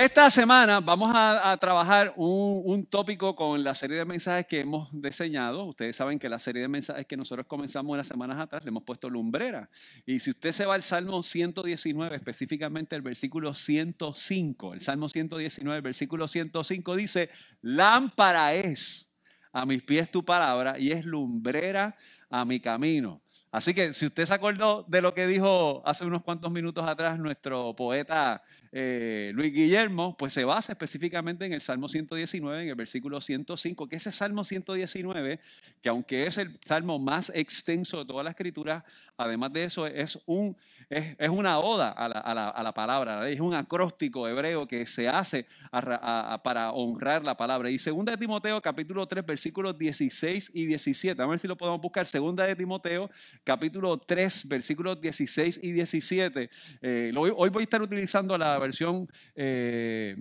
Esta semana vamos a, trabajar un, un, tópico con la serie de mensajes que hemos diseñado. Ustedes saben que la serie de mensajes que nosotros comenzamos unas semanas atrás le hemos puesto lumbrera. Y si usted se va al Salmo 119, específicamente el versículo 105, el Salmo 119, el versículo 105 dice, lámpara es a mis pies tu palabra y es lumbrera a mi camino. Así que si usted se acordó de lo que dijo hace unos cuantos minutos atrás nuestro poeta eh, Luis Guillermo, pues se basa específicamente en el Salmo 119, en el versículo 105, que ese Salmo 119, que aunque es el salmo más extenso de toda la escritura, además de eso es un es, una oda a la, palabra, es un acróstico hebreo que se hace para honrar la palabra. Y segunda de Timoteo, capítulo 3, versículos 16 y 17. A ver si lo podemos buscar. Segunda de Timoteo, capítulo 3, versículos 16 y 17. Eh, hoy voy a estar utilizando la versión... Eh,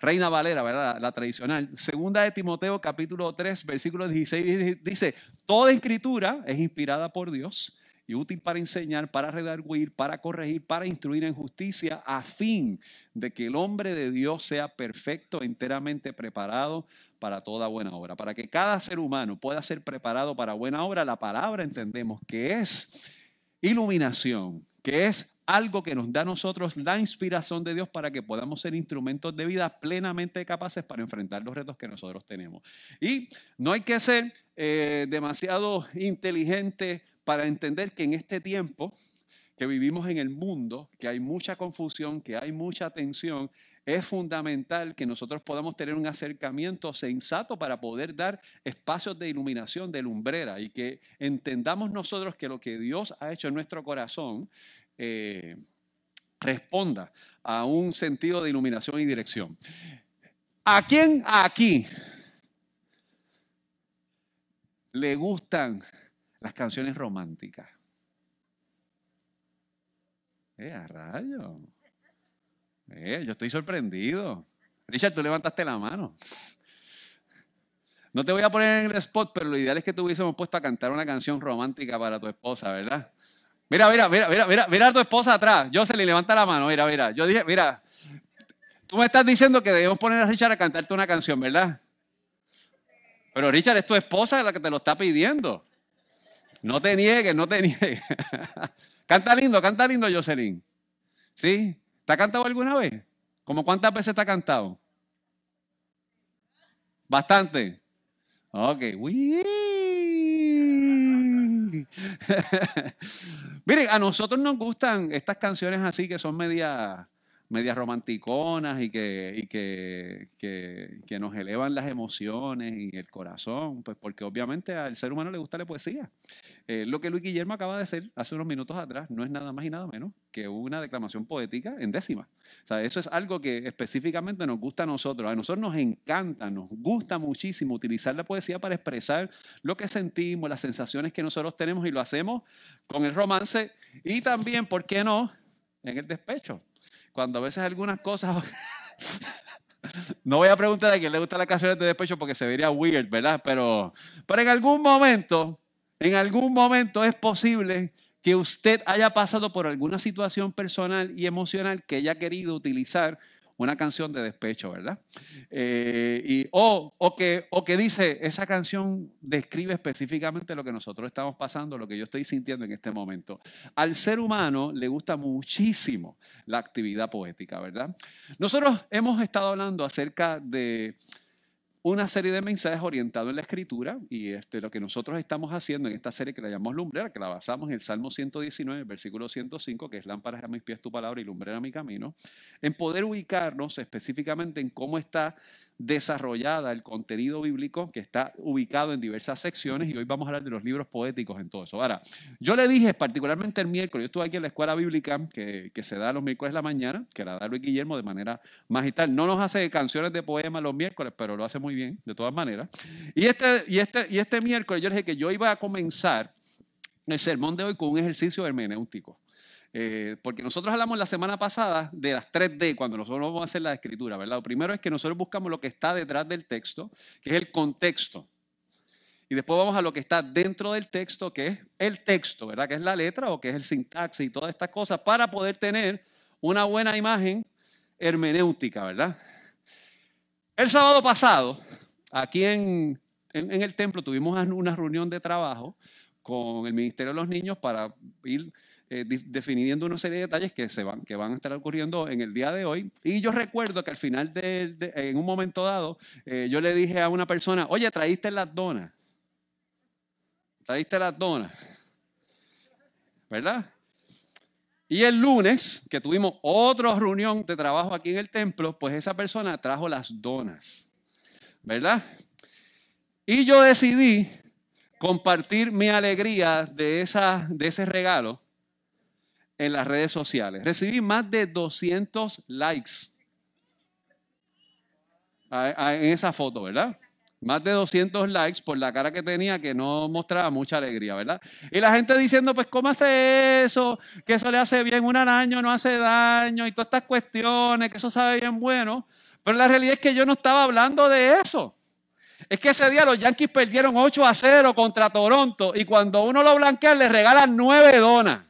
Reina Valera, ¿verdad? La tradicional. Segunda de Timoteo, capítulo 3, versículo 16, dice, toda escritura es inspirada por Dios y útil para enseñar, para redarguir, para corregir, para instruir en justicia, a fin de que el hombre de Dios sea perfecto, enteramente preparado para toda buena obra. Para que cada ser humano pueda ser preparado para buena obra, la palabra entendemos que es iluminación, que es algo que nos da a nosotros la inspiración de Dios para que podamos ser instrumentos de vida plenamente capaces para enfrentar los retos que nosotros tenemos. Y no hay que ser eh, demasiado inteligente para entender que en este tiempo que vivimos en el mundo, que hay mucha confusión, que hay mucha tensión, es fundamental que nosotros podamos tener un acercamiento sensato para poder dar espacios de iluminación, de lumbrera, y que entendamos nosotros que lo que Dios ha hecho en nuestro corazón eh, responda a un sentido de iluminación y dirección. ¿A quién aquí le gustan las canciones románticas. ¡Eh, a rayo! Eh, yo estoy sorprendido. Richard, tú levantaste la mano. No te voy a poner en el spot, pero lo ideal es que tú hubiésemos puesto a cantar una canción romántica para tu esposa, ¿verdad? Mira, mira, mira, mira, mira, mira a tu esposa atrás. Yo se le levanta la mano, mira, mira. Yo dije, mira, tú me estás diciendo que debemos poner a Richard a cantarte una canción, ¿verdad? Pero Richard, es tu esposa la que te lo está pidiendo. No te niegues, no te niegues. canta lindo, canta lindo, Jocelyn. ¿Sí? ¿Te ha cantado alguna vez? ¿Cómo cuántas veces te ha cantado? Bastante. Ok. Miren, a nosotros nos gustan estas canciones así que son medias medias romanticonas y, que, que, nos elevan las emociones y el corazón, pues porque obviamente al ser humano le gusta la poesía. Eh, lo que Luis Guillermo acaba de hacer hace unos minutos atrás no es nada más y nada menos que una declamación poética en décima. O sea, eso es algo que específicamente nos gusta a nosotros. A nosotros nos encanta, nos gusta muchísimo utilizar la poesía para expresar lo que sentimos, las sensaciones que nosotros tenemos y lo hacemos con el romance y también, ¿por qué no?, en el despecho cuando a veces algunas cosas... no voy a preguntar a quién le gustan las canciones de despecho porque se vería weird, ¿verdad? Pero, pero en algún momento, en algún momento es posible que usted haya pasado por alguna situación personal y emocional que haya querido utilizar una canción de despecho, ¿verdad? Eh, y, o, o, que, o que dice, esa canción describe específicamente lo que nosotros estamos pasando, lo que yo estoy sintiendo en este momento. Al ser humano le gusta muchísimo la actividad poética, ¿verdad? Nosotros hemos estado hablando acerca de una serie de mensajes orientados en la escritura y este, lo que nosotros estamos haciendo en esta serie que la llamamos Lumbrera, que la basamos en el Salmo 119, versículo 105, que es lámparas a mis pies tu palabra y lumbrera a mi camino, en poder ubicarnos específicamente en cómo está desarrollada el contenido bíblico que está ubicado en diversas secciones y hoy vamos a hablar de los libros poéticos en todo eso. Ahora, yo le dije particularmente el miércoles, yo estuve aquí en la escuela bíblica que, se da los miércoles de la mañana, que la da Luis Guillermo de manera magistral. No nos hace canciones de poemas los miércoles, pero lo hace muy bien, de todas maneras. Y este, y este, y este miércoles yo dije que yo iba a comenzar el sermón de hoy con un ejercicio hermenéutico. Eh, porque nosotros hablamos la semana pasada de las 3D cuando nosotros vamos a hacer la escritura, ¿verdad? Lo primero es que nosotros buscamos lo que está detrás del texto, que es el contexto. Y después vamos a lo que está dentro del texto, que es el texto, ¿verdad? Que es la letra o que es el sintaxis y todas estas cosas, para poder tener una buena imagen hermenéutica, ¿verdad? El sábado pasado, aquí en, en el templo, tuvimos una reunión de trabajo con el Ministerio de los Niños para ir eh, definiendo una serie de detalles que, se van, que van a estar ocurriendo en el día de hoy. Y yo recuerdo que al final, de, en un momento dado, eh, yo le dije a una persona, oye, traíste las donas. Traíste las donas. ¿Verdad? Y el lunes, que tuvimos otra reunión de trabajo aquí en el templo, pues esa persona trajo las donas. ¿Verdad? Y yo decidí compartir mi alegría de, esa, de ese regalo en las redes sociales. Recibí más de 200 likes en esa foto, ¿verdad? Más de 200 likes por la cara que tenía que no mostraba mucha alegría, ¿verdad? Y la gente diciendo, pues, ¿cómo hace eso? Que eso le hace bien un araño, no hace daño y todas estas cuestiones, que eso sabe bien bueno. Pero la realidad es que yo no estaba hablando de eso. Es que ese día los Yankees perdieron 8 a 0 contra Toronto y cuando uno lo blanquea le regalan 9 donas.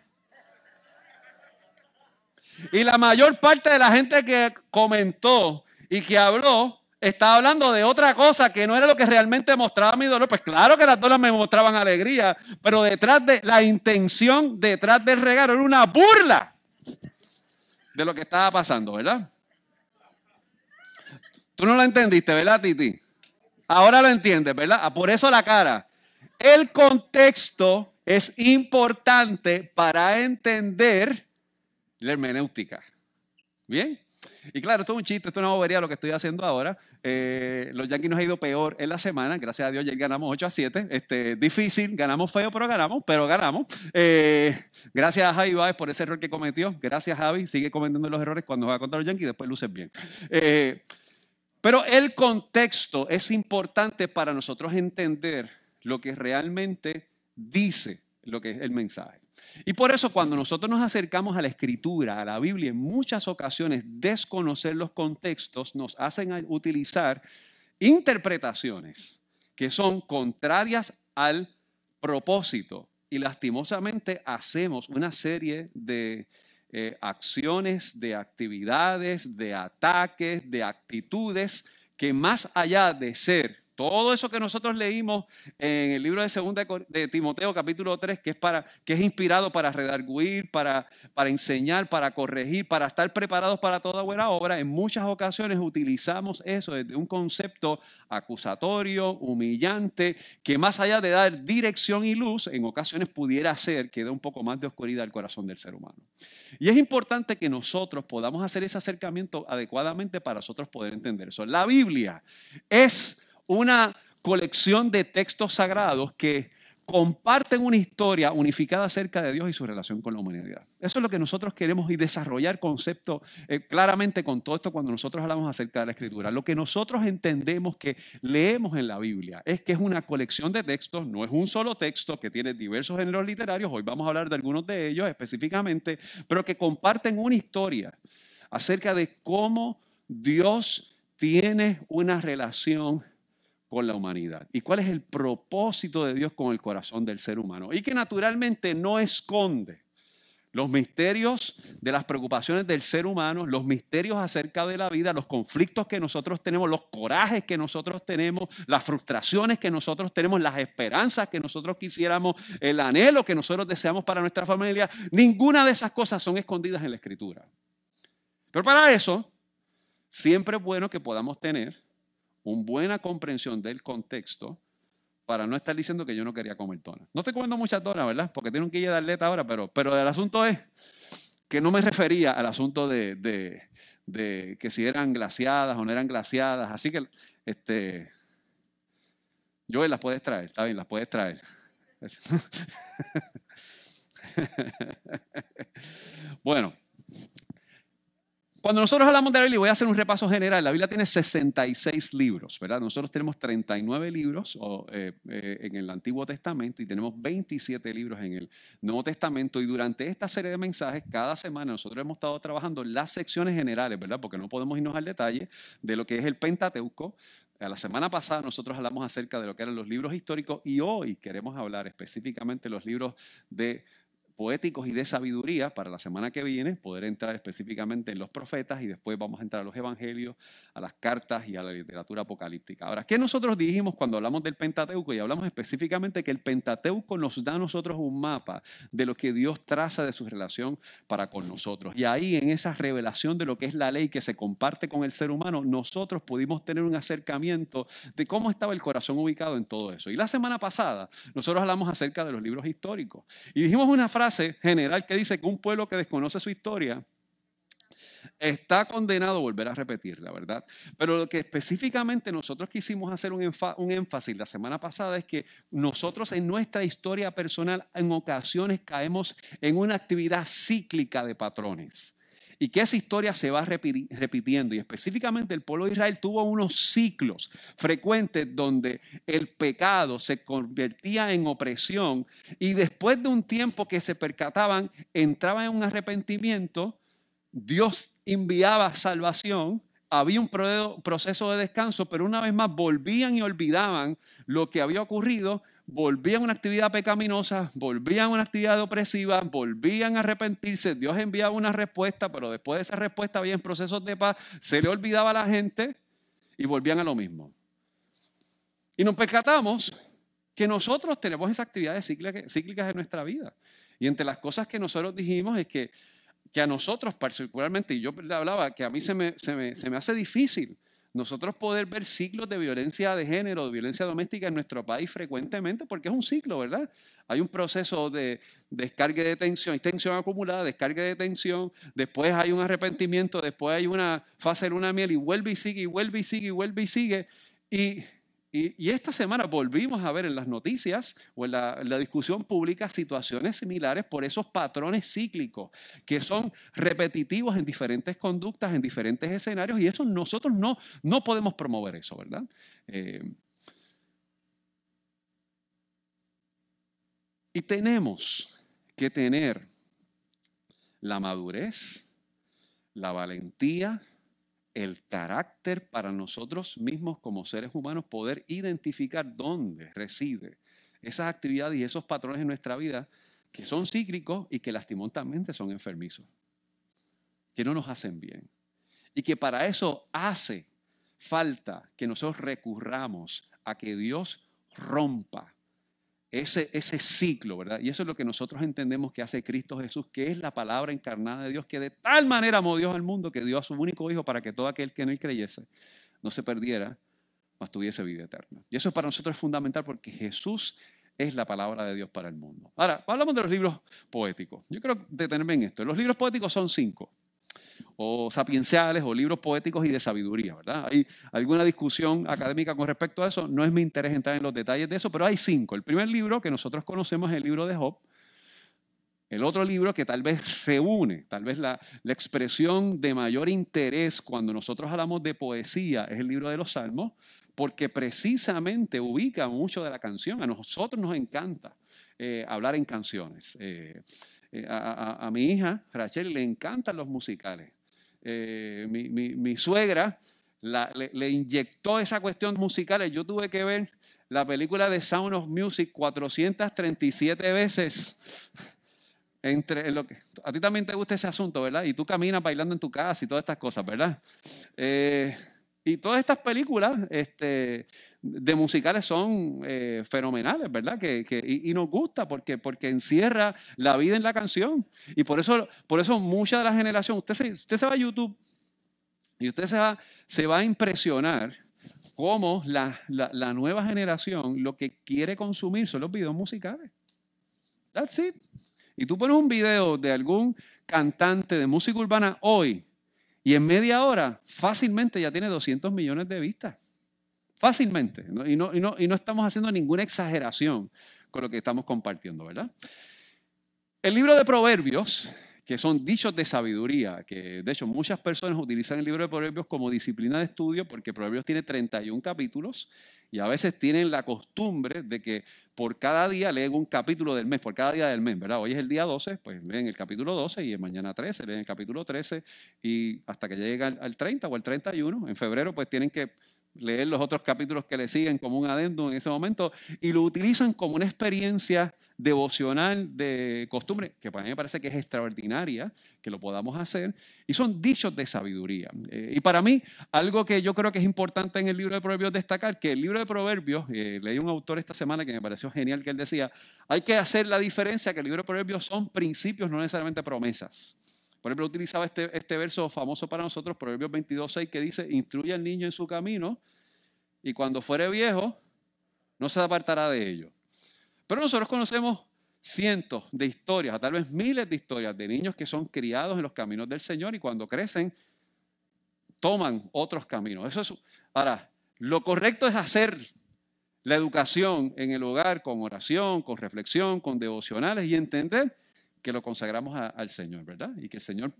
Y la mayor parte de la gente que comentó y que habló estaba hablando de otra cosa que no era lo que realmente mostraba mi dolor. Pues claro que las donas me mostraban alegría, pero detrás de la intención, detrás del regalo, era una burla de lo que estaba pasando, ¿verdad? Tú no lo entendiste, ¿verdad, Titi? Ahora lo entiendes, ¿verdad? Ah, por eso la cara. El contexto es importante para entender la hermenéutica. ¿Bien? Y claro, esto es un chiste, esto es una bobería lo que estoy haciendo ahora. Eh, los Yankees nos ha ido peor en la semana, gracias a Dios ya ganamos 8 a 7. Este, difícil, ganamos feo, pero ganamos, pero ganamos. Eh, gracias a Javi Baez por ese error que cometió. Gracias Javi, sigue cometiendo los errores cuando va contra los Yankees después luces bien. Eh, pero el contexto es importante para nosotros entender lo que realmente dice lo que es el mensaje. Y por eso cuando nosotros nos acercamos a la escritura, a la Biblia, en muchas ocasiones desconocer los contextos nos hacen utilizar interpretaciones que son contrarias al propósito. Y lastimosamente hacemos una serie de eh, acciones, de actividades, de ataques, de actitudes que más allá de ser todo eso que nosotros leímos en el libro de segunda de Timoteo capítulo 3, que es, para, que es inspirado para redarguir, para, para enseñar, para corregir, para estar preparados para toda buena obra, en muchas ocasiones utilizamos eso desde un concepto acusatorio, humillante, que más allá de dar dirección y luz, en ocasiones pudiera hacer que dé un poco más de oscuridad al corazón del ser humano. Y es importante que nosotros podamos hacer ese acercamiento adecuadamente para nosotros poder entender eso. La Biblia es una colección de textos sagrados que comparten una historia unificada acerca de Dios y su relación con la humanidad. Eso es lo que nosotros queremos y desarrollar conceptos eh, claramente con todo esto cuando nosotros hablamos acerca de la escritura. Lo que nosotros entendemos que leemos en la Biblia es que es una colección de textos, no es un solo texto que tiene diversos géneros literarios, hoy vamos a hablar de algunos de ellos específicamente, pero que comparten una historia acerca de cómo Dios tiene una relación con la humanidad y cuál es el propósito de Dios con el corazón del ser humano y que naturalmente no esconde los misterios de las preocupaciones del ser humano, los misterios acerca de la vida, los conflictos que nosotros tenemos, los corajes que nosotros tenemos, las frustraciones que nosotros tenemos, las esperanzas que nosotros quisiéramos, el anhelo que nosotros deseamos para nuestra familia. Ninguna de esas cosas son escondidas en la escritura. Pero para eso, siempre es bueno que podamos tener una buena comprensión del contexto para no estar diciendo que yo no quería comer donas. No estoy comiendo muchas donas, ¿verdad? Porque tengo que ir a darle ahora, pero, pero el asunto es que no me refería al asunto de, de, que si eran glaciadas o no eran glaciadas. Así que, este, yo las puedes traer, está bien, las puedes traer. bueno, Cuando nosotros hablamos de la Biblia, voy a hacer un repaso general. La Biblia tiene 66 libros, ¿verdad? Nosotros tenemos 39 libros eh, eh, en el Antiguo Testamento y tenemos 27 libros en el Nuevo Testamento. Y durante esta serie de mensajes, cada semana nosotros hemos estado trabajando las secciones generales, ¿verdad? Porque no podemos irnos al detalle de lo que es el Pentateuco. La semana pasada nosotros hablamos acerca de lo que eran los libros históricos y hoy queremos hablar específicamente de los libros de poéticos y de sabiduría para la semana que viene, poder entrar específicamente en los profetas y después vamos a entrar a los evangelios, a las cartas y a la literatura apocalíptica. Ahora, ¿qué nosotros dijimos cuando hablamos del Pentateuco? Y hablamos específicamente que el Pentateuco nos da a nosotros un mapa de lo que Dios traza de su relación para con nosotros. Y ahí en esa revelación de lo que es la ley que se comparte con el ser humano, nosotros pudimos tener un acercamiento de cómo estaba el corazón ubicado en todo eso. Y la semana pasada nosotros hablamos acerca de los libros históricos y dijimos una frase general que dice que un pueblo que desconoce su historia está condenado a volver a repetirla, ¿verdad? Pero lo que específicamente nosotros quisimos hacer un, un, énfasis la semana pasada es que nosotros en nuestra historia personal en ocasiones caemos en una actividad cíclica de patrones y que esa historia se va repitiendo. Y específicamente el pueblo de Israel tuvo unos ciclos frecuentes donde el pecado se convertía en opresión y después de un tiempo que se percataban, entraban en un arrepentimiento, Dios enviaba salvación había un proceso de descanso, pero una vez más volvían y olvidaban lo que había ocurrido, volvían a una actividad pecaminosa, volvían a una actividad opresiva, volvían a arrepentirse, Dios enviaba una respuesta, pero después de esa respuesta había procesos de paz, se le olvidaba a la gente y volvían a lo mismo. Y nos percatamos que nosotros tenemos esas actividades cíclicas en nuestra vida. Y entre las cosas que nosotros dijimos es que que a nosotros particularmente, y yo le hablaba, que a mí se me, se me, se me hace difícil nosotros poder ver ciclos de violencia de género, de violencia doméstica en nuestro país frecuentemente, porque es un ciclo, ¿verdad? Hay un proceso de descarga de tensión, hay tensión acumulada, descarga de tensión, después hay un arrepentimiento, después hay una fase de luna miel y vuelve y sigue, y vuelve y sigue, y vuelve y sigue. Y y, esta semana volvimos a ver en las noticias o en la, discusión pública situaciones similares por esos patrones cíclicos que son repetitivos en diferentes conductas, en diferentes escenarios, y eso nosotros no, no podemos promover eso, ¿verdad? Eh, y tenemos que tener la madurez, la valentía, el carácter para nosotros mismos como seres humanos, poder identificar dónde reside esas actividades y esos patrones en nuestra vida que son cíclicos y que lastimosamente son enfermizos, que no nos hacen bien. Y que para eso hace falta que nosotros recurramos a que Dios rompa ese, ese ciclo, ¿verdad? Y eso es lo que nosotros entendemos que hace Cristo Jesús, que es la palabra encarnada de Dios, que de tal manera amó Dios al mundo que dio a su único Hijo para que todo aquel que en él creyese no se perdiera, mas tuviese vida eterna. Y eso para nosotros es fundamental porque Jesús es la palabra de Dios para el mundo. Ahora, hablamos de los libros poéticos. Yo quiero detenerme en esto. Los libros poéticos son cinco o sapienciales o libros poéticos y de sabiduría, ¿verdad? Hay alguna discusión académica con respecto a eso, no es mi interés entrar en los detalles de eso, pero hay cinco. El primer libro que nosotros conocemos es el libro de Job. El otro libro que tal vez reúne, tal vez la, la expresión de mayor interés cuando nosotros hablamos de poesía es el libro de los Salmos, porque precisamente ubica mucho de la canción. A nosotros nos encanta eh, hablar en canciones. Eh, eh, a, mi hija, Rachel, le encantan los musicales. Eh, mi, suegra le, inyectó esa cuestión musical. Yo tuve que ver la película de Sound of Music 437 veces. Entre lo que, a ti también te gusta ese asunto, ¿verdad? Y tú caminas bailando en tu casa y todas estas cosas, ¿verdad? Eh, y todas estas películas este, de musicales son eh, fenomenales, ¿verdad? Que, y, nos gusta porque, porque encierra la vida en la canción. Y por eso, por eso mucha de la generación, usted se, usted se va a YouTube y usted se va, se va a impresionar cómo la, la, nueva generación lo que quiere consumir son los videos musicales. That's it. Y tú pones un video de algún cantante de música urbana hoy y en media hora, fácilmente ya tiene 200 millones de vistas. Fácilmente. Y, no, estamos haciendo ninguna exageración con lo que estamos compartiendo, ¿verdad? El libro de Proverbios, que son dichos de sabiduría, que de hecho muchas personas utilizan el libro de Proverbios como disciplina de estudio porque Proverbios tiene 31 capítulos y a veces tienen la costumbre de que por cada día leen un capítulo del mes, por cada día del mes, ¿verdad? Hoy es el día 12, pues leen el capítulo 12 y mañana 13 leen el capítulo 13 y hasta que lleguen al 30 o al 31, en febrero pues tienen que leer los otros capítulos que le siguen como un adendum en ese momento y lo utilizan como una experiencia devocional de costumbre, que para mí me parece que es extraordinaria que lo podamos hacer, y son dichos de sabiduría. Eh, y para mí, algo que yo creo que es importante en el libro de Proverbios destacar, que el libro de Proverbios, eh, leí un autor esta semana que me pareció genial que él decía, hay que hacer la diferencia que el libro de Proverbios son principios, no necesariamente promesas. Por ejemplo, utilizaba este, este verso famoso para nosotros, Proverbios 22.6, que dice, instruye al niño en su camino y cuando fuere viejo, no se apartará de ello. Pero nosotros conocemos cientos de historias, o tal vez miles de historias de niños que son criados en los caminos del Señor y cuando crecen toman otros caminos. Eso es, ahora, lo correcto es hacer la educación en el hogar con oración, con reflexión, con devocionales y entender que lo consagramos al Señor, ¿verdad? Y que el Señor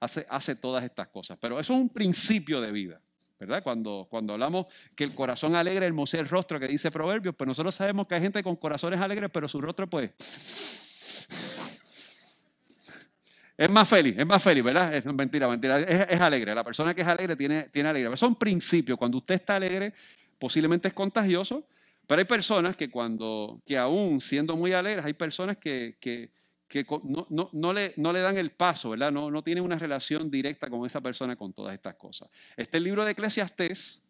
hace, todas estas cosas. Pero eso es un principio de vida. ¿verdad? Cuando, cuando hablamos que el corazón alegre hermosea el rostro que dice Proverbios, pues nosotros sabemos que hay gente con corazones alegres, pero su rostro pues es más feliz, es más feliz, ¿verdad? Es mentira, mentira, es, alegre. La persona que es alegre tiene, tiene alegría. Son principios. Cuando usted está alegre, posiblemente es contagioso, pero hay personas que cuando, que aún siendo muy alegres, hay personas que, que que no, no, le, no, le, dan el paso, ¿verdad? No, no tienen una relación directa con esa persona con todas estas cosas. Este libro de Eclesiastés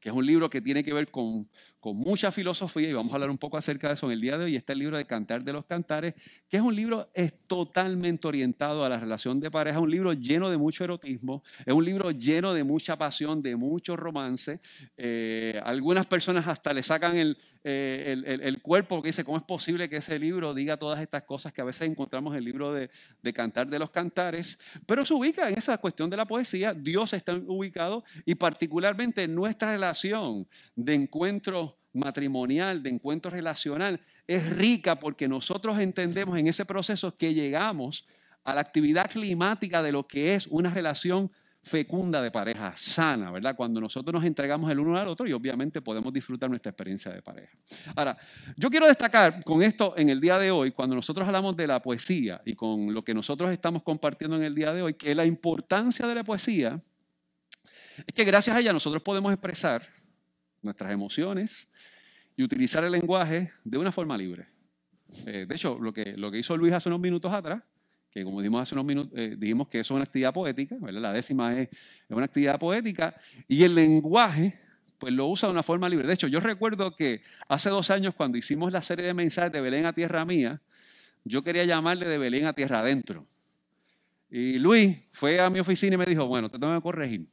que es un libro que tiene que ver con, con, mucha filosofía y vamos a hablar un poco acerca de eso en el día de hoy. Está el libro de Cantar de los Cantares, que es un libro es totalmente orientado a la relación de pareja, un libro lleno de mucho erotismo, es un libro lleno de mucha pasión, de mucho romance. Eh, algunas personas hasta le sacan el, eh, el, el, cuerpo porque dice, ¿cómo es posible que ese libro diga todas estas cosas que a veces encontramos en el libro de, de Cantar de los Cantares? Pero se ubica en esa cuestión de la poesía, Dios está ubicado y particularmente en nuestra relación de encuentro matrimonial, de encuentro relacional, es rica porque nosotros entendemos en ese proceso que llegamos a la actividad climática de lo que es una relación fecunda de pareja, sana, ¿verdad? Cuando nosotros nos entregamos el uno al otro y obviamente podemos disfrutar nuestra experiencia de pareja. Ahora, yo quiero destacar con esto en el día de hoy, cuando nosotros hablamos de la poesía y con lo que nosotros estamos compartiendo en el día de hoy, que la importancia de la poesía es que gracias a ella nosotros podemos expresar nuestras emociones y utilizar el lenguaje de una forma libre. Eh, de hecho, lo que, lo que hizo Luis hace unos minutos atrás, que como dijimos hace unos minutos, eh, dijimos que eso es una actividad poética, la décima es, es, una actividad poética, y el lenguaje, pues lo usa de una forma libre. De hecho, yo recuerdo que hace dos años, cuando hicimos la serie de mensajes de Belén a Tierra Mía, yo quería llamarle de Belén a Tierra Adentro. Y Luis fue a mi oficina y me dijo, bueno, te tengo que corregir.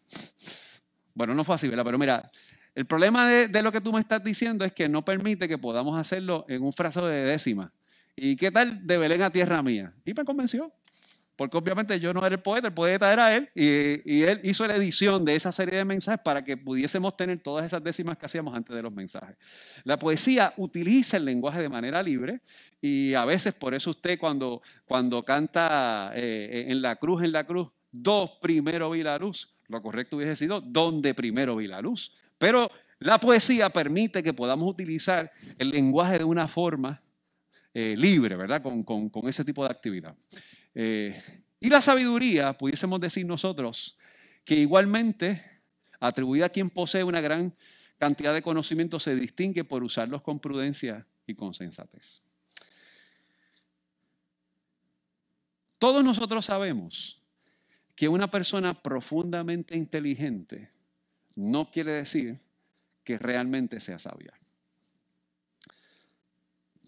Bueno, no fue así, ¿verdad? Pero mira, el problema de, lo que tú me estás diciendo es que no permite que podamos hacerlo en un frazo de décima. ¿Y qué tal de Belén a tierra mía? Y me convenció. Porque obviamente yo no era el poeta, el poeta era él, y, él hizo la edición de esa serie de mensajes para que pudiésemos tener todas esas décimas que hacíamos antes de los mensajes. La poesía utiliza el lenguaje de manera libre, y a veces por eso usted cuando, cuando canta eh, en la cruz, en la cruz, dos primero vi la luz, lo correcto hubiese sido donde primero vi la luz. Pero la poesía permite que podamos utilizar el lenguaje de una forma eh, libre, ¿verdad? Con, ese tipo de actividad. Eh, y la sabiduría, pudiésemos decir nosotros, que igualmente, atribuida a quien posee una gran cantidad de conocimiento, se distingue por usarlos con prudencia y con sensatez. Todos nosotros sabemos que una persona profundamente inteligente no quiere decir que realmente sea sabia.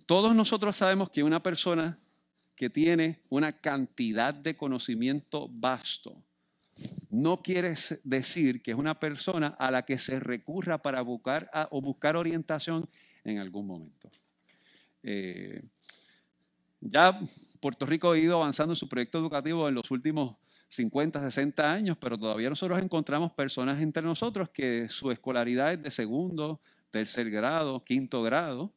Todos nosotros sabemos que una persona que tiene una cantidad de conocimiento vasto no quiere decir que es una persona a la que se recurra para buscar o buscar orientación en algún momento. Eh, ya Puerto Rico ha ido avanzando en su proyecto educativo en los últimos 50, 60 años, pero todavía nosotros encontramos personas entre nosotros que su escolaridad es de segundo, tercer grado, quinto grado,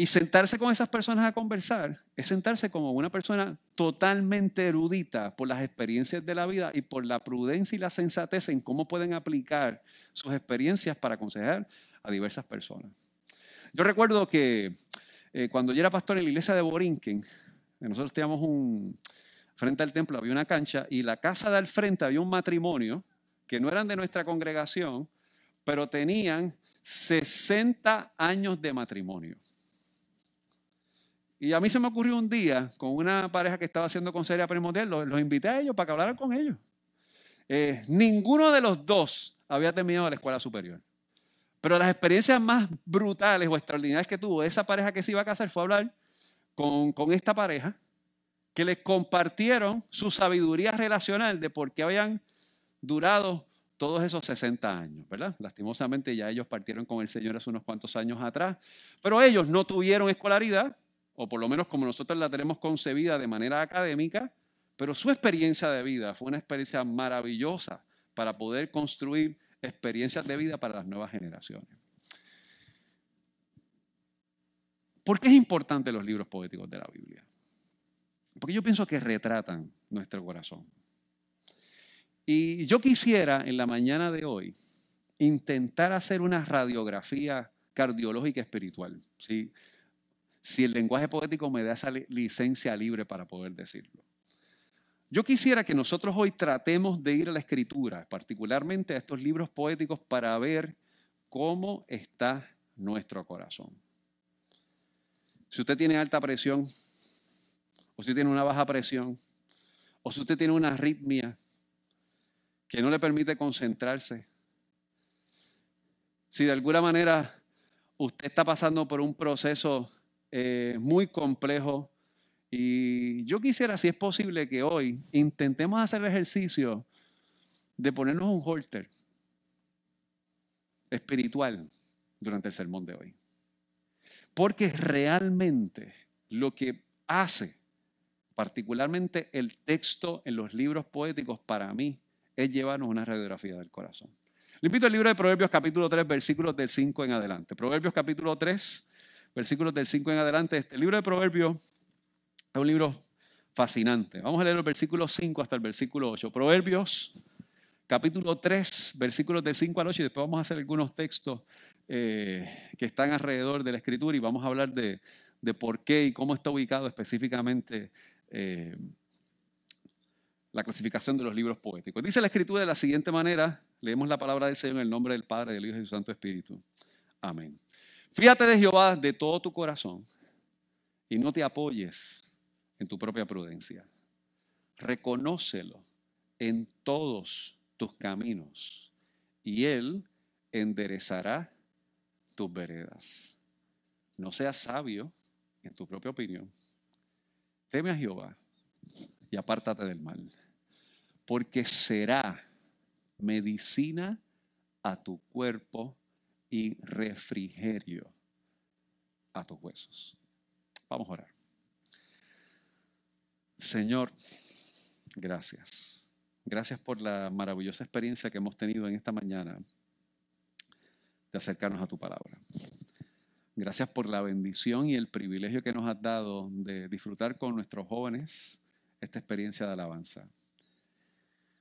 Y sentarse con esas personas a conversar es sentarse como una persona totalmente erudita por las experiencias de la vida y por la prudencia y la sensatez en cómo pueden aplicar sus experiencias para aconsejar a diversas personas. Yo recuerdo que eh, cuando yo era pastor en la iglesia de Borinquen, nosotros teníamos un, frente al templo había una cancha y la casa de al frente había un matrimonio que no eran de nuestra congregación, pero tenían 60 años de matrimonio. Y a mí se me ocurrió un día con una pareja que estaba haciendo consejería primordial, los, los invité a ellos para que hablaran con ellos. Eh, ninguno de los dos había terminado la escuela superior. Pero las experiencias más brutales o extraordinarias que tuvo esa pareja que se iba a casar fue hablar con, con esta pareja que les compartieron su sabiduría relacional de por qué habían durado todos esos 60 años, ¿verdad? Lastimosamente ya ellos partieron con el Señor hace unos cuantos años atrás, pero ellos no tuvieron escolaridad, o por lo menos como nosotros la tenemos concebida de manera académica, pero su experiencia de vida fue una experiencia maravillosa para poder construir experiencias de vida para las nuevas generaciones. ¿Por qué es importante los libros poéticos de la Biblia? Porque yo pienso que retratan nuestro corazón. Y yo quisiera en la mañana de hoy intentar hacer una radiografía cardiológica espiritual. ¿sí? si el lenguaje poético me da esa licencia libre para poder decirlo. Yo quisiera que nosotros hoy tratemos de ir a la escritura, particularmente a estos libros poéticos, para ver cómo está nuestro corazón. Si usted tiene alta presión, o si tiene una baja presión, o si usted tiene una arritmia que no le permite concentrarse, si de alguna manera usted está pasando por un proceso eh, muy complejo. Y yo quisiera, si es posible, que hoy intentemos hacer el ejercicio de ponernos un holter espiritual durante el sermón de hoy. Porque realmente lo que hace, particularmente el texto en los libros poéticos, para mí, es llevarnos una radiografía del corazón. Le invito al libro de Proverbios capítulo 3, versículos del 5 en adelante. Proverbios capítulo 3, versículos del 5 en adelante. Este libro de Proverbios es un libro fascinante. Vamos a leer los versículos 5 hasta el versículo 8. Proverbios, capítulo 3, versículos del 5 al 8, y después vamos a hacer algunos textos eh, que están alrededor de la escritura y vamos a hablar de, por qué y cómo está ubicado específicamente eh, la clasificación de los libros poéticos. Dice la escritura de la siguiente manera, leemos la palabra del Señor en el nombre del Padre, del Hijo y del Santo Espíritu. Amén. Fíjate de Jehová de todo tu corazón y no te apoyes en tu propia prudencia. Reconócelo en todos tus caminos y Él enderezará tus veredas. No seas sabio en tu propia opinión. Teme a Jehová y apártate del mal, porque será medicina a tu cuerpo y refrigerio a tus huesos. Vamos a orar. Señor, gracias. Gracias por la maravillosa experiencia que hemos tenido en esta mañana de acercarnos a tu palabra. Gracias por la bendición y el privilegio que nos has dado de disfrutar con nuestros jóvenes esta experiencia de alabanza.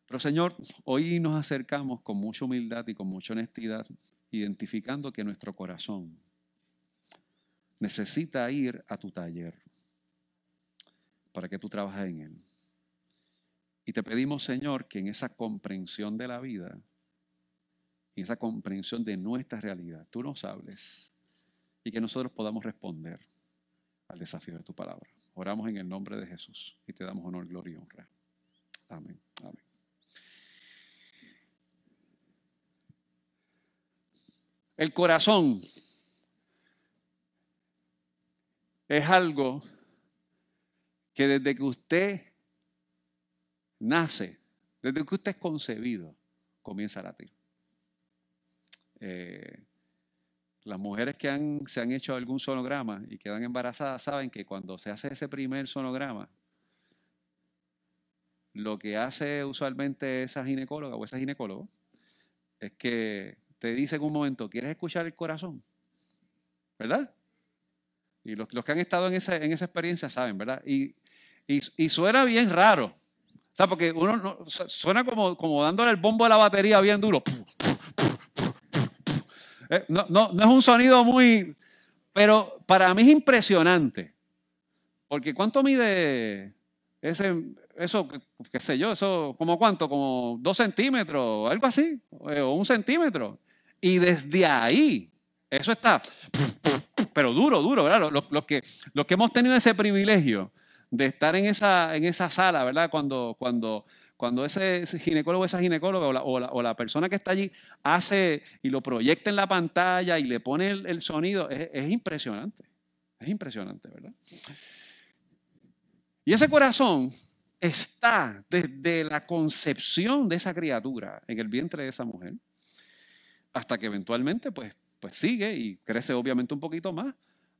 Pero Señor, hoy nos acercamos con mucha humildad y con mucha honestidad identificando que nuestro corazón necesita ir a tu taller para que tú trabajes en él. Y te pedimos, Señor, que en esa comprensión de la vida, en esa comprensión de nuestra realidad, tú nos hables y que nosotros podamos responder al desafío de tu palabra. Oramos en el nombre de Jesús y te damos honor, gloria y honra. Amén. Amén. El corazón es algo que desde que usted nace, desde que usted es concebido, comienza a latir. Eh, las mujeres que se han hecho algún sonograma y quedan embarazadas saben que cuando se hace ese primer sonograma, lo que hace usualmente esa ginecóloga o ese ginecólogo es que te dice en un momento, ¿quieres escuchar el corazón? ¿Verdad? Y los, que han estado en esa, en esa experiencia saben, ¿verdad? Y, y, suena bien raro. Porque uno suena como, como dándole el bombo a la batería bien duro. Eh, no, no, no es un sonido muy... Pero para mí es impresionante. Porque ¿cuánto mide ese, eso, qué sé yo, eso, ¿como cuánto? Como dos centímetros, algo así, eh, o un centímetro. Y desde ahí, eso está, pero duro, duro, ¿verdad? Los, que, los que hemos tenido ese privilegio de estar en esa, en esa sala, ¿verdad? Cuando, cuando, cuando ese, ginecólogo, esa ginecóloga o la, o, la, persona que está allí hace y lo proyecta en la pantalla y le pone el, sonido, es, es impresionante. Es impresionante, ¿verdad? Y ese corazón está desde la concepción de esa criatura en el vientre de esa mujer hasta que eventualmente pues, pues sigue y crece obviamente un poquito más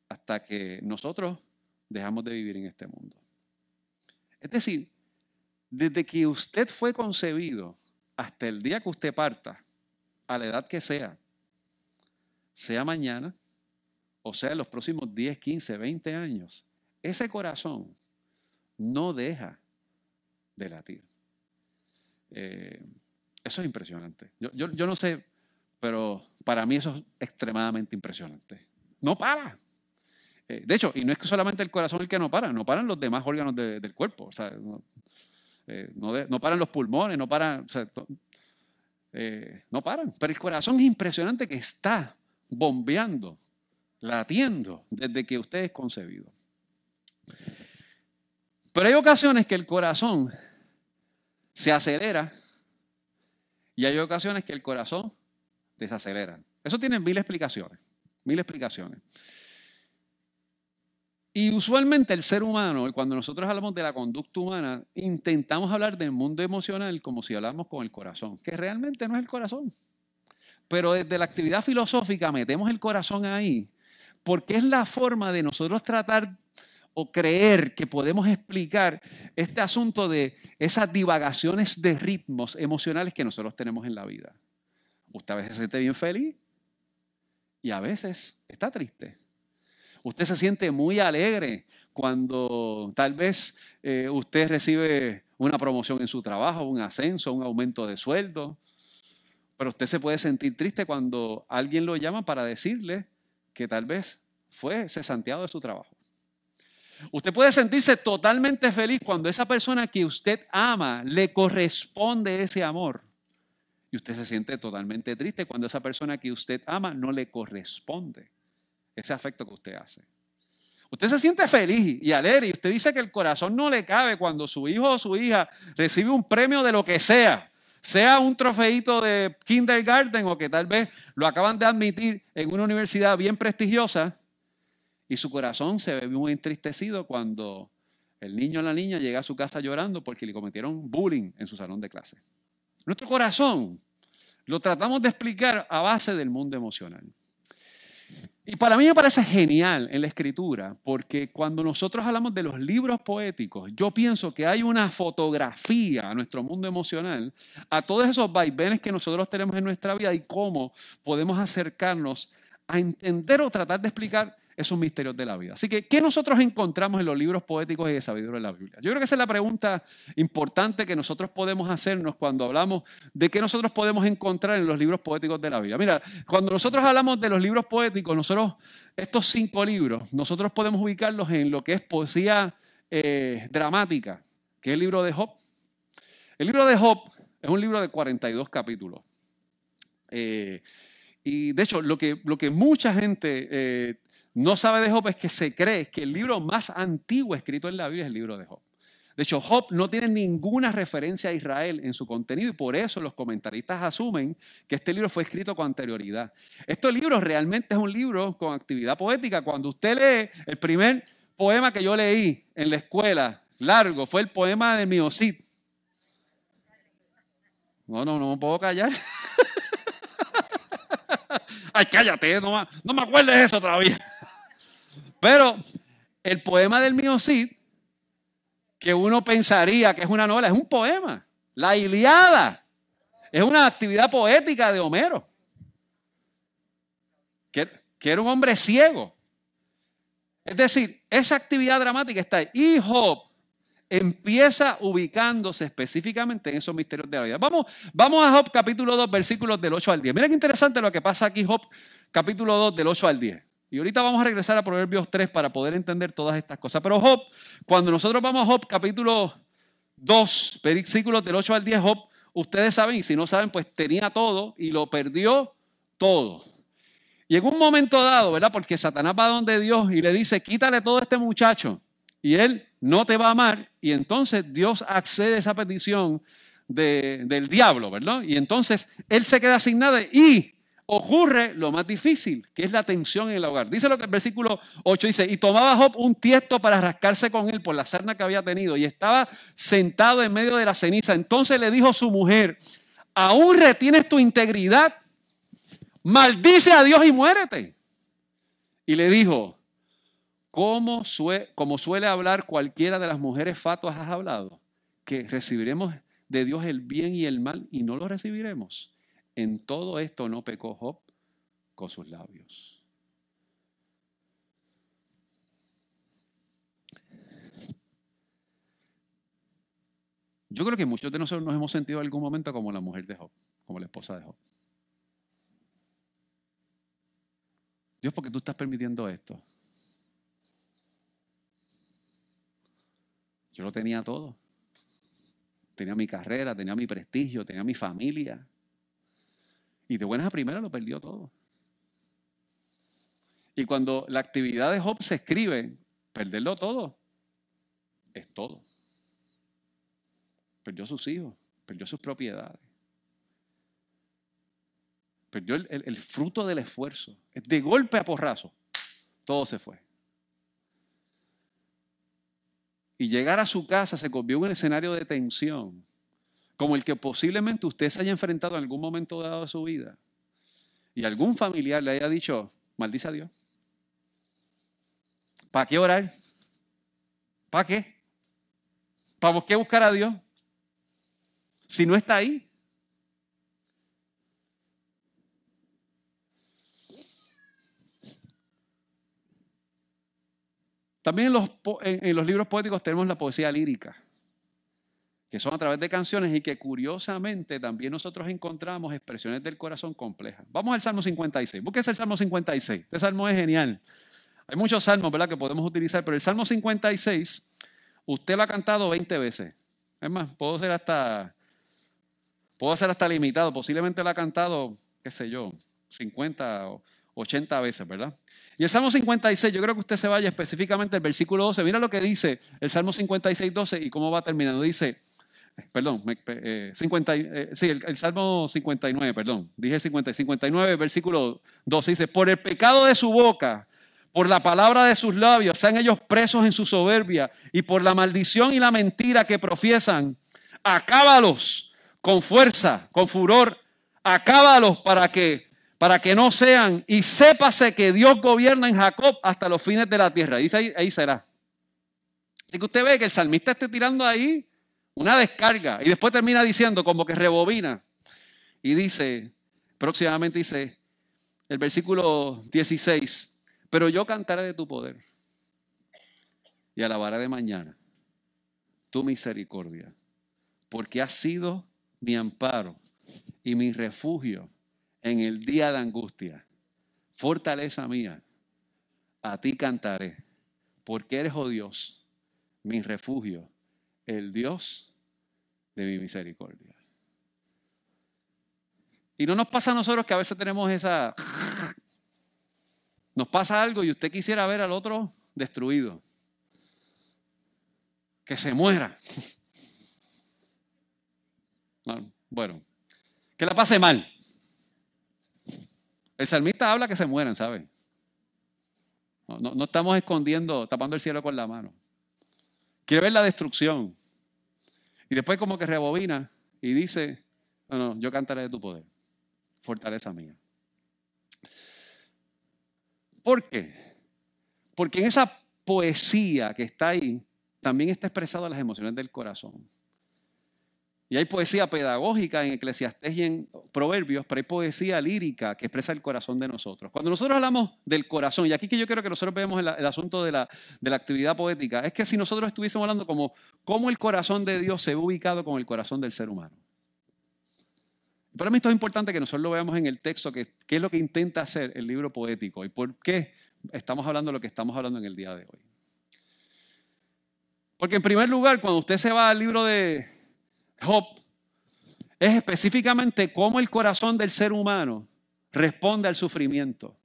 hasta que nosotros dejamos de vivir en este mundo. Es decir, desde que usted fue concebido hasta el día que usted parta, a la edad que sea, sea mañana o sea en los próximos 10, 15, 20 años, ese corazón no deja de latir. Eh, eso es impresionante. Yo, no sé, pero para mí eso es extremadamente impresionante. No para. Eh, de hecho, y no es que solamente el corazón el que no para, no paran los demás órganos del cuerpo. O sea, no, eh, paran los pulmones, no paran, no paran. Pero el corazón es impresionante que está bombeando, latiendo desde que usted es concebido. Pero hay ocasiones que el corazón se acelera y hay ocasiones que el corazón desacelera. Eso tiene mil explicaciones, mil explicaciones. Y usualmente el ser humano, cuando nosotros hablamos de la conducta humana, intentamos hablar del mundo emocional como si hablamos con el corazón, que realmente no es el corazón. Pero desde la actividad filosófica metemos el corazón ahí, porque es la forma de nosotros tratar o creer que podemos explicar este asunto de esas divagaciones de ritmos emocionales que nosotros tenemos en la vida. Usted a veces se siente bien feliz y a veces está triste. Usted se siente muy alegre cuando tal vez eh, usted recibe una promoción en su trabajo, un ascenso, un aumento de sueldo. Pero usted se puede sentir triste cuando alguien lo llama para decirle que tal vez fue cesanteado de su trabajo. Usted puede sentirse totalmente feliz cuando esa persona que usted ama le corresponde ese amor. Y usted se siente totalmente triste cuando esa persona que usted ama no le corresponde ese afecto que usted hace. Usted se siente feliz y alegre y usted dice que el corazón no le cabe cuando su hijo o su hija recibe un premio de lo que sea, sea un trofeito de kindergarten o que tal vez lo acaban de admitir en una universidad bien prestigiosa y su corazón se ve muy entristecido cuando el niño o la niña llega a su casa llorando porque le cometieron bullying en su salón de clase. Nuestro corazón lo tratamos de explicar a base del mundo emocional. Y para mí me parece genial en la escritura, porque cuando nosotros hablamos de los libros poéticos, yo pienso que hay una fotografía a nuestro mundo emocional, a todos esos vaivenes que nosotros tenemos en nuestra vida y cómo podemos acercarnos a entender o tratar de explicar esos misterios de la vida. Así que, ¿qué nosotros encontramos en los libros poéticos y de sabiduría de la Biblia? Yo creo que esa es la pregunta importante que nosotros podemos hacernos cuando hablamos de qué nosotros podemos encontrar en los libros poéticos de la Biblia. Mira, cuando nosotros hablamos de los libros poéticos, nosotros, estos cinco libros, nosotros podemos ubicarlos en lo que es poesía eh, dramática, que es el libro de Job. El libro de Job es un libro de 42 capítulos. Eh, y de hecho, lo que, lo que mucha gente eh, no sabe de Job es que se cree que el libro más antiguo escrito en la Biblia es el libro de Job. De hecho, Job no tiene ninguna referencia a Israel en su contenido y por eso los comentaristas asumen que este libro fue escrito con anterioridad. Este libro realmente es un libro con actividad poética. Cuando usted lee el primer poema que yo leí en la escuela, largo, fue el poema de Miocid. No, no, no me puedo callar. Ay, cállate, no, no me acuerdes de eso todavía. Pero el poema del mío Cid, que uno pensaría que es una novela, es un poema. La Iliada es una actividad poética de Homero, que, era un hombre ciego. Es decir, esa actividad dramática está ahí. Y empieza ubicándose específicamente en esos misterios de la vida. Vamos, vamos a Job capítulo 2, versículos del 8 al 10. Mira qué interesante lo que pasa aquí, Job capítulo 2, del 8 al 10. Y ahorita vamos a regresar a Proverbios 3 para poder entender todas estas cosas. Pero Job, cuando nosotros vamos a Job capítulo 2, versículos del 8 al 10, Job, ustedes saben, y si no saben, pues tenía todo y lo perdió todo. Y en un momento dado, ¿verdad? Porque Satanás va donde Dios y le dice, quítale todo a este muchacho. Y él no te va a amar. Y entonces Dios accede a esa petición del diablo, ¿verdad? Y entonces él se queda sin nada y ocurre lo más difícil, que es la tensión en el hogar. Dice lo que el versículo 8 dice, y tomaba Job un tiesto para rascarse con él por la sarna que había tenido y estaba sentado en medio de la ceniza. Entonces le dijo su mujer, ¿aún retienes tu integridad? Maldice a Dios y muérete. Y le dijo, ¿cómo como suele hablar cualquiera de las mujeres fatuas has hablado? Que recibiremos de Dios el bien y el mal y no lo recibiremos. En todo esto no pecó Job con sus labios. Yo creo que muchos de nosotros nos hemos sentido en algún momento como la mujer de Job, como la esposa de Job. Dios, ¿por qué tú estás permitiendo esto? Yo lo tenía todo. Tenía mi carrera, tenía mi prestigio, tenía mi familia. Y de buenas a primeras lo perdió todo. Y cuando la actividad de Job se escribe, perderlo todo, es todo. Perdió sus hijos, perdió sus propiedades. Perdió el, fruto del esfuerzo. De golpe a porrazo, todo se fue. Y llegar a su casa se convirtió en un escenario de tensión como el que posiblemente usted se haya enfrentado en algún momento dado de su vida y algún familiar le haya dicho, maldice a Dios. ¿Para qué orar? ¿Para qué? ¿Para qué buscar a Dios? Si no está ahí. También en los, libros poéticos tenemos la poesía lírica que son a través de canciones y que curiosamente también nosotros encontramos expresiones del corazón complejas. Vamos al Salmo 56. Búsquese el Salmo 56. Este salmo es genial. Hay muchos salmos, ¿verdad?, que podemos utilizar, pero el Salmo 56, usted lo ha cantado 20 veces. Es más, puedo ser hasta, puedo ser hasta limitado. Posiblemente lo ha cantado, qué sé yo, 50 o 80 veces, ¿verdad? Y el Salmo 56, yo creo que usted se vaya específicamente al versículo 12. Mira lo que dice el Salmo 56, 12 y cómo va terminando. Dice, perdón, 50, eh, eh, sí, el, Salmo 59, perdón, dije 50, 59, versículo 12, dice, por el pecado de su boca, por la palabra de sus labios, sean ellos presos en su soberbia, y por la maldición y la mentira que profiesan, acábalos con fuerza, con furor, acábalos para que, para que no sean, y sépase que Dios gobierna en Jacob hasta los fines de la tierra. Dice ahí, será. Así que usted ve que el salmista esté tirando ahí una descarga. Y después termina diciendo como que rebobina. Y dice, próximamente dice, el versículo 16, pero yo cantaré de tu poder y alabaré de mañana tu misericordia, porque has sido mi amparo y mi refugio en el día de angustia. Fortaleza mía, a ti cantaré, porque eres, oh Dios, mi refugio el Dios de mi misericordia. Y no nos pasa a nosotros que a veces tenemos esa... Nos pasa algo y usted quisiera ver al otro destruido. Que se muera. Bueno, que la pase mal. El salmista habla que se mueran, ¿sabe? No, estamos escondiendo, tapando el cielo con la mano. Quiere ver la destrucción. Y después como que rebobina y dice, no, no, yo cantaré de tu poder, fortaleza mía. ¿Por qué? Porque en esa poesía que está ahí, también está expresado las emociones del corazón. Y hay poesía pedagógica en Eclesiastés y en Proverbios, pero hay poesía lírica que expresa el corazón de nosotros. Cuando nosotros hablamos del corazón, y aquí que yo quiero que nosotros veamos el, asunto de la, de la, actividad poética, es que si nosotros estuviésemos hablando como cómo el corazón de Dios se ve ubicado con el corazón del ser humano. Para mí esto es importante que nosotros lo veamos en el texto, que, qué es lo que intenta hacer el libro poético y por qué estamos hablando lo que estamos hablando en el día de hoy. Porque en primer lugar, cuando usted se va al libro de Job, es específicamente cómo el corazón del ser humano responde al sufrimiento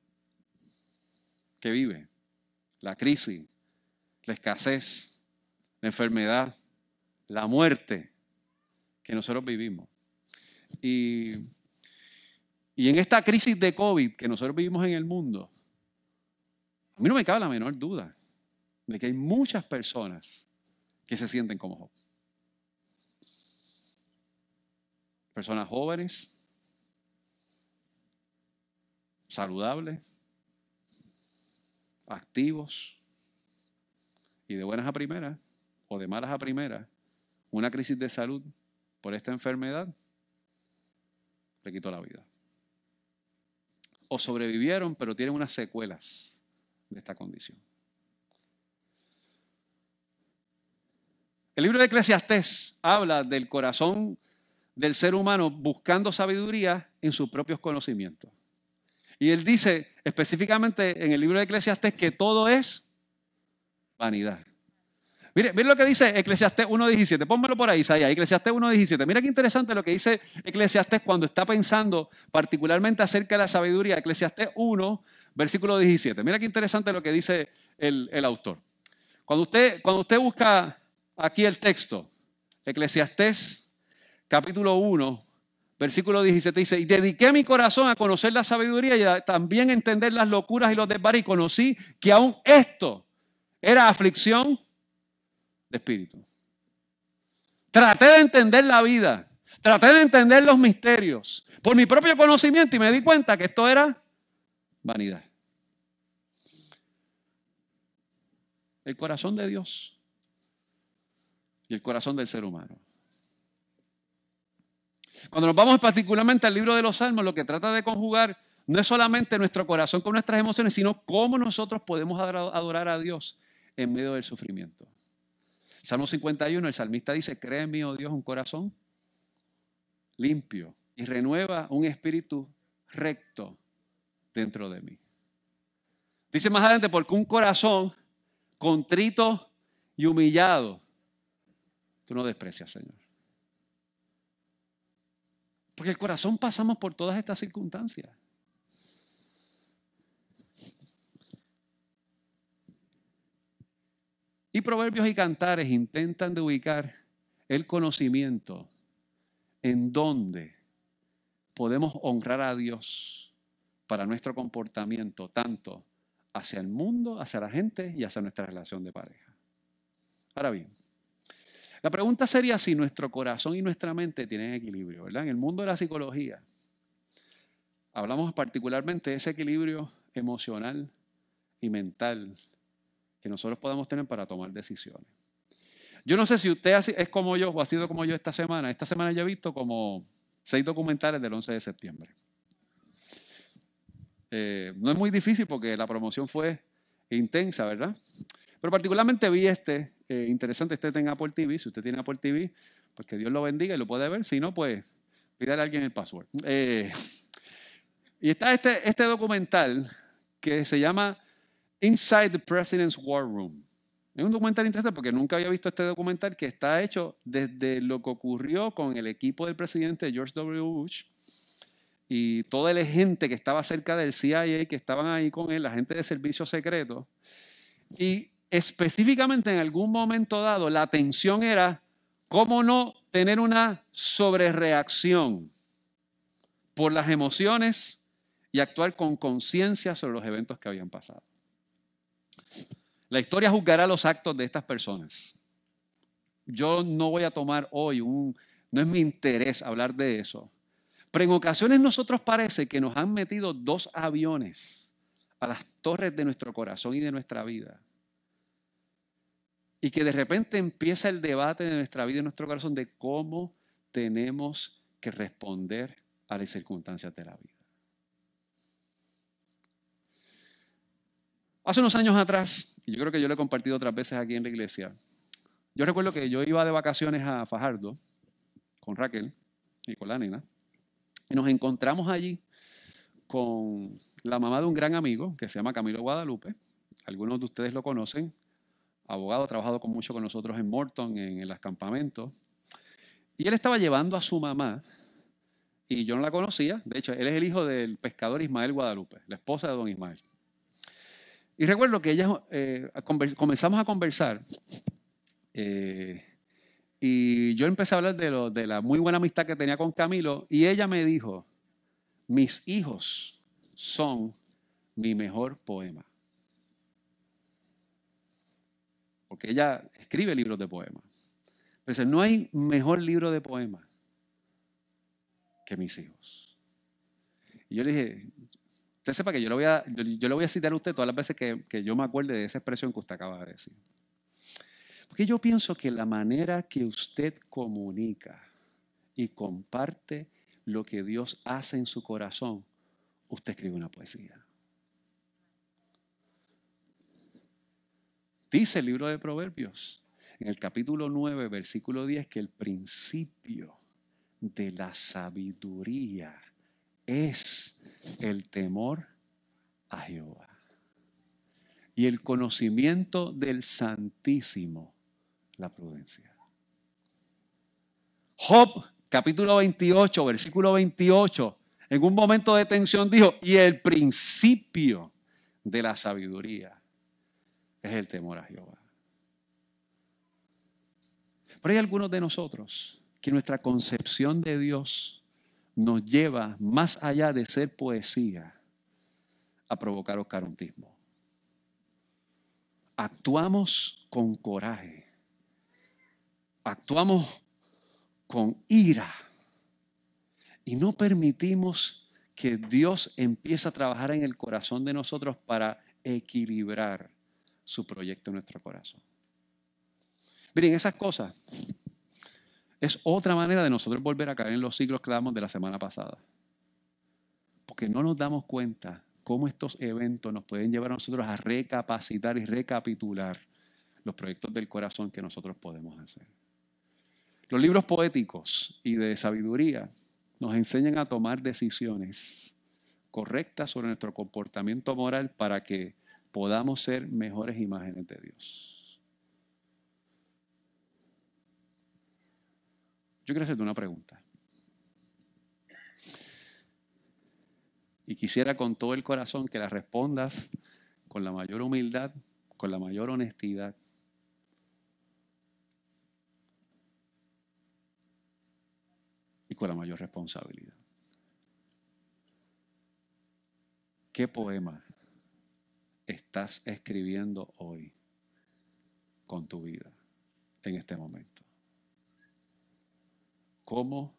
que vive, la crisis, la escasez, la enfermedad, la muerte que nosotros vivimos. Y, en esta crisis de COVID que nosotros vivimos en el mundo, a mí no me cabe la menor duda de que hay muchas personas que se sienten como Job. Personas jóvenes, saludables, activos y de buenas a primeras o de malas a primeras, una crisis de salud por esta enfermedad le quitó la vida. O sobrevivieron, pero tienen unas secuelas de esta condición. El libro de Eclesiastés habla del corazón del ser humano buscando sabiduría en sus propios conocimientos. Y él dice específicamente en el libro de Eclesiastés que todo es vanidad. Mire, mire lo que dice Eclesiastés 1.17. Pónmelo por ahí, Isaías. Eclesiastés 1.17. Mira qué interesante lo que dice Eclesiastés cuando está pensando particularmente acerca de la sabiduría. Eclesiastés 1, versículo 17. Mira qué interesante lo que dice el, el autor. Cuando usted, cuando usted busca aquí el texto, Eclesiastés capítulo 1, versículo 17 dice, y dediqué mi corazón a conocer la sabiduría y a también entender las locuras y los desvaríos y conocí que aún esto era aflicción de espíritu. Traté de entender la vida, traté de entender los misterios por mi propio conocimiento y me di cuenta que esto era vanidad. El corazón de Dios y el corazón del ser humano. Cuando nos vamos particularmente al libro de los Salmos, lo que trata de conjugar no es solamente nuestro corazón con nuestras emociones, sino cómo nosotros podemos adorar a Dios en medio del sufrimiento. Salmo 51, el salmista dice, cree en mí, oh Dios, un corazón limpio y renueva un espíritu recto dentro de mí. Dice más adelante, porque un corazón contrito y humillado, tú no desprecias, Señor. Porque el corazón pasamos por todas estas circunstancias. Y proverbios y cantares intentan de ubicar el conocimiento en donde podemos honrar a Dios para nuestro comportamiento, tanto hacia el mundo, hacia la gente y hacia nuestra relación de pareja. Ahora bien, la pregunta sería si nuestro corazón y nuestra mente tienen equilibrio, ¿verdad? En el mundo de la psicología hablamos particularmente de ese equilibrio emocional y mental que nosotros podamos tener para tomar decisiones. Yo no sé si usted es como yo o ha sido como yo esta semana. Esta semana yo he visto como seis documentales del 11 de septiembre. Eh, no es muy difícil porque la promoción fue intensa, ¿verdad? Pero particularmente vi este, eh, interesante, este en Apple TV. Si usted tiene Apple TV, pues que Dios lo bendiga y lo puede ver. Si no, pues pídale a alguien el password. Eh, y está este, este documental que se llama Inside the President's War Room. Es un documental interesante porque nunca había visto este documental que está hecho desde lo que ocurrió con el equipo del presidente George W. Bush y toda la gente que estaba cerca del CIA, que estaban ahí con él, la gente de servicio secreto. Y específicamente en algún momento dado, la atención era cómo no tener una sobrereacción por las emociones y actuar con conciencia sobre los eventos que habían pasado. La historia juzgará los actos de estas personas. Yo no voy a tomar hoy un, no es mi interés hablar de eso. Pero en ocasiones nosotros parece que nos han metido dos aviones a las torres de nuestro corazón y de nuestra vida. Y que de repente empieza el debate de nuestra vida y nuestro corazón de cómo tenemos que responder a las circunstancias de la vida. Hace unos años atrás, y yo creo que yo lo he compartido otras veces aquí en la iglesia, yo recuerdo que yo iba de vacaciones a Fajardo con Raquel y con la nena, y nos encontramos allí con la mamá de un gran amigo que se llama Camilo Guadalupe. Algunos de ustedes lo conocen, abogado, trabajado con mucho con nosotros en Morton, en el campamentos. Y él estaba llevando a su mamá, y yo no la conocía, de hecho, él es el hijo del pescador Ismael Guadalupe, la esposa de don Ismael. Y recuerdo que ella, eh, comenzamos a conversar eh, y yo empecé a hablar de la muy buena amistad que tenía con Camilo y ella me dijo, mis hijos son mi mejor poema. Porque ella escribe libros de poemas. Pero no hay mejor libro de poemas que mis hijos. Y yo le dije, usted sepa que yo le voy a, yo, le voy a citar a usted todas las veces que, que yo me acuerde de esa expresión que usted acaba de decir. Porque yo pienso que la manera que usted comunica y comparte lo que Dios hace en su corazón, usted escribe una poesía. Dice el libro de Proverbios, en el capítulo 9, versículo 10, que el principio de la sabiduría es el temor a Jehová. Y el conocimiento del Santísimo, la prudencia. Job, capítulo 28, versículo 28, en un momento de tensión dijo, y el principio de la sabiduría es el temor a Jehová. Pero hay algunos de nosotros que nuestra concepción de Dios nos lleva más allá de ser poesía a provocar oscarontismo. Actuamos con coraje, actuamos con ira y no permitimos que Dios empiece a trabajar en el corazón de nosotros para equilibrar su proyecto en nuestro corazón. Miren, esas cosas es otra manera de nosotros volver a caer en los siglos que de la semana pasada. Porque no nos damos cuenta cómo estos eventos nos pueden llevar a nosotros a recapacitar y recapitular los proyectos del corazón que nosotros podemos hacer. Los libros poéticos y de sabiduría nos enseñan a tomar decisiones correctas sobre nuestro comportamiento moral para que podamos ser mejores imágenes de Dios. Yo quiero hacerte una pregunta. Y quisiera con todo el corazón que la respondas con la mayor humildad, con la mayor honestidad. Y con la mayor responsabilidad. ¿Qué poema estás escribiendo hoy con tu vida en este momento? cómo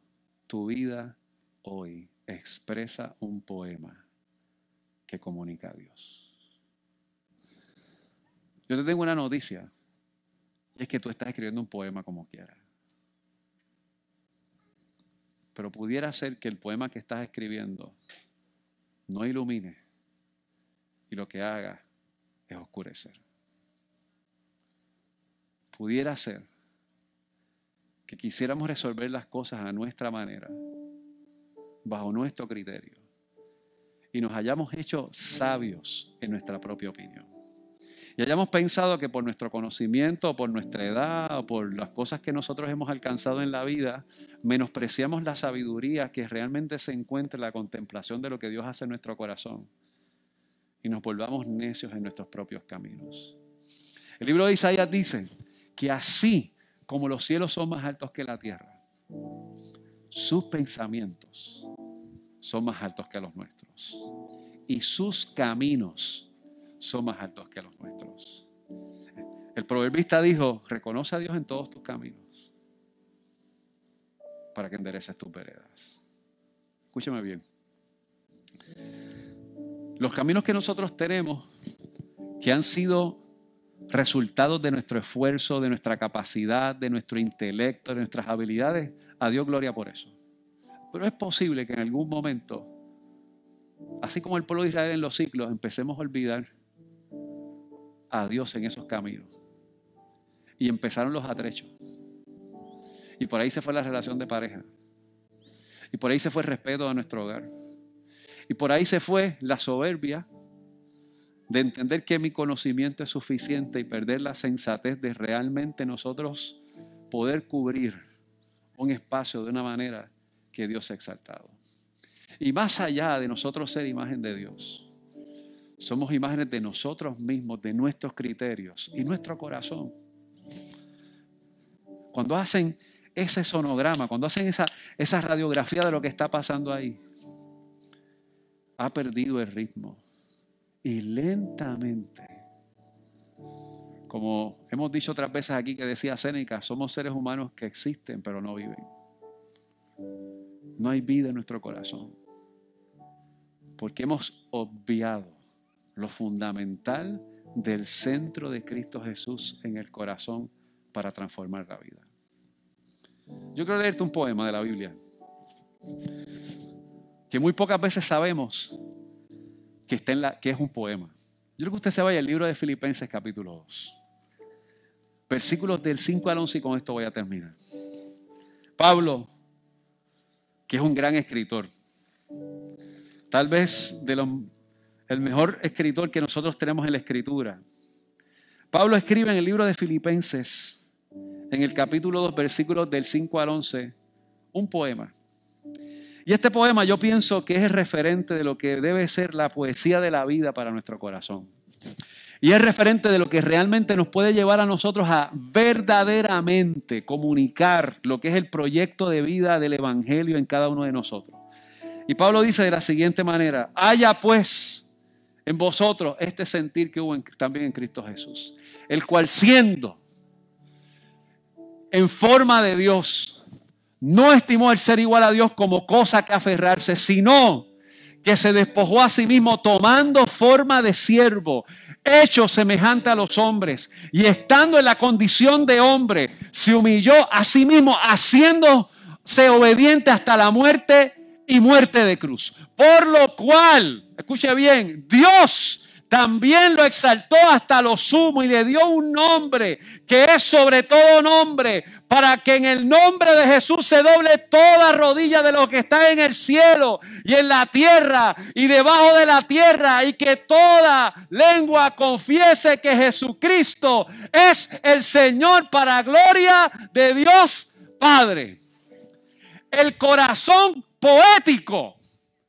tu vida hoy expresa un poema que comunica a Dios. Yo te tengo una noticia, y es que tú estás escribiendo un poema como quieras. Pero pudiera ser que el poema que estás escribiendo no ilumine y lo que haga es oscurecer. Pudiera ser que quisiéramos resolver las cosas a nuestra manera, bajo nuestro criterio, y nos hayamos hecho sabios en nuestra propia opinión. Y hayamos pensado que por nuestro conocimiento, o por nuestra edad, o por las cosas que nosotros hemos alcanzado en la vida, menospreciamos la sabiduría que realmente se encuentra en la contemplación de lo que Dios hace en nuestro corazón. Y nos volvamos necios en nuestros propios caminos. El libro de Isaías dice que así como los cielos son más altos que la tierra, sus pensamientos son más altos que los nuestros. Y sus caminos son más altos que los nuestros. El proverbista dijo, reconoce a Dios en todos tus caminos para que endereces tus veredas. Escúchame bien. Los caminos que nosotros tenemos, que han sido resultados de nuestro esfuerzo, de nuestra capacidad, de nuestro intelecto, de nuestras habilidades. A Dios gloria por eso. Pero es posible que en algún momento, así como el pueblo de Israel en los ciclos, empecemos a olvidar a Dios en esos caminos. Y empezaron los atrechos. Y por ahí se fue la relación de pareja. Y por ahí se fue el respeto a nuestro hogar. Y por ahí se fue la soberbia de entender que mi conocimiento es suficiente y perder la sensatez de realmente nosotros poder cubrir un espacio de una manera que Dios ha exaltado. Y más allá de nosotros ser imagen de Dios, somos imágenes de nosotros mismos, de nuestros criterios y nuestro corazón. Cuando hacen ese sonograma, cuando hacen esa, esa radiografía de lo que está pasando ahí, ha perdido el ritmo. Y lentamente, como hemos dicho otras veces aquí que decía Séneca, somos seres humanos que existen pero no viven. No hay vida en nuestro corazón. Porque hemos obviado lo fundamental del centro de Cristo Jesús en el corazón para transformar la vida. Yo quiero leerte un poema de la Biblia que muy pocas veces sabemos que, está en la, que es un poema. Yo creo que usted se vaya al libro de Filipenses capítulo 2. Versículos del 5 al 11 y con esto voy a terminar. Pablo, que es un gran escritor, tal vez de los, el mejor escritor que nosotros tenemos en la escritura. Pablo escribe en el libro de Filipenses en el capítulo 2, versículos del 5 al 11, un poema. Y este poema yo pienso que es el referente de lo que debe ser la poesía de la vida para nuestro corazón. Y es referente de lo que realmente nos puede llevar a nosotros a verdaderamente comunicar lo que es el proyecto de vida del Evangelio en cada uno de nosotros. Y Pablo dice de la siguiente manera, haya pues en vosotros este sentir que hubo también en Cristo Jesús, el cual siendo en forma de Dios, no estimó el ser igual a Dios como cosa que aferrarse, sino que se despojó a sí mismo tomando forma de siervo, hecho semejante a los hombres, y estando en la condición de hombre, se humilló a sí mismo, haciéndose obediente hasta la muerte y muerte de cruz. Por lo cual, escuche bien, Dios también lo exaltó hasta lo sumo y le dio un nombre que es sobre todo nombre, para que en el nombre de Jesús se doble toda rodilla de lo que está en el cielo y en la tierra y debajo de la tierra y que toda lengua confiese que Jesucristo es el Señor para gloria de Dios Padre. El corazón poético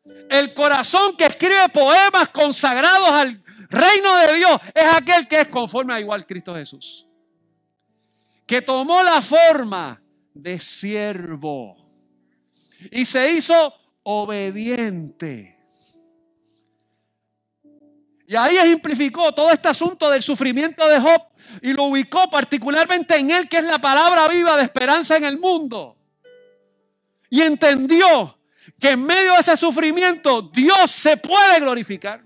el corazón que escribe poemas consagrados al reino de Dios es aquel que es conforme a igual Cristo Jesús. Que tomó la forma de siervo y se hizo obediente. Y ahí ejemplificó todo este asunto del sufrimiento de Job y lo ubicó particularmente en él, que es la palabra viva de esperanza en el mundo. Y entendió que en medio de ese sufrimiento Dios se puede glorificar.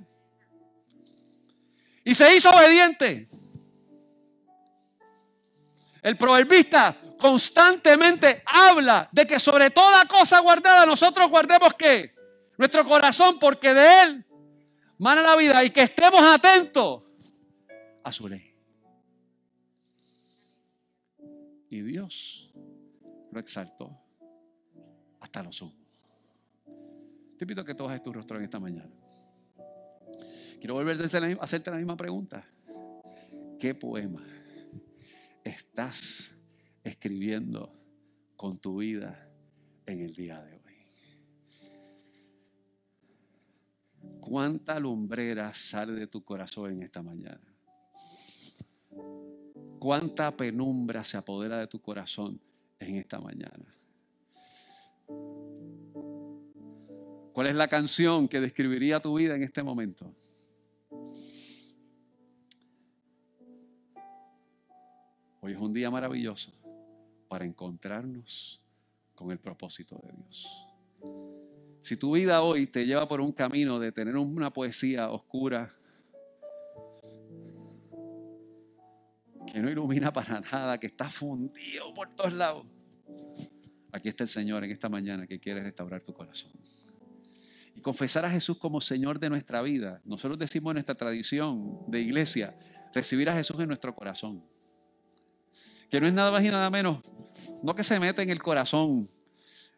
Y se hizo obediente. El proverbista constantemente habla de que sobre toda cosa guardada nosotros guardemos que nuestro corazón porque de él mana la vida y que estemos atentos a su ley. Y Dios lo exaltó hasta lo sumo. Te invito a que toques tu rostro en esta mañana. Quiero volver a hacerte la misma pregunta. ¿Qué poema estás escribiendo con tu vida en el día de hoy? ¿Cuánta lumbrera sale de tu corazón en esta mañana? ¿Cuánta penumbra se apodera de tu corazón en esta mañana? ¿Cuál es la canción que describiría tu vida en este momento? Hoy es un día maravilloso para encontrarnos con el propósito de Dios. Si tu vida hoy te lleva por un camino de tener una poesía oscura, que no ilumina para nada, que está fundido por todos lados. Aquí está el Señor en esta mañana que quiere restaurar tu corazón. Y confesar a Jesús como Señor de nuestra vida. Nosotros decimos en nuestra tradición de iglesia, recibir a Jesús en nuestro corazón. Que no es nada más y nada menos, no que se mete en el corazón,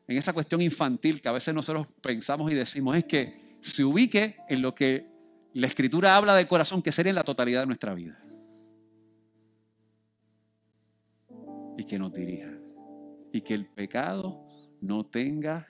en esa cuestión infantil que a veces nosotros pensamos y decimos, es que se ubique en lo que la Escritura habla del corazón, que sería en la totalidad de nuestra vida. Y que nos dirija. Y que el pecado no tenga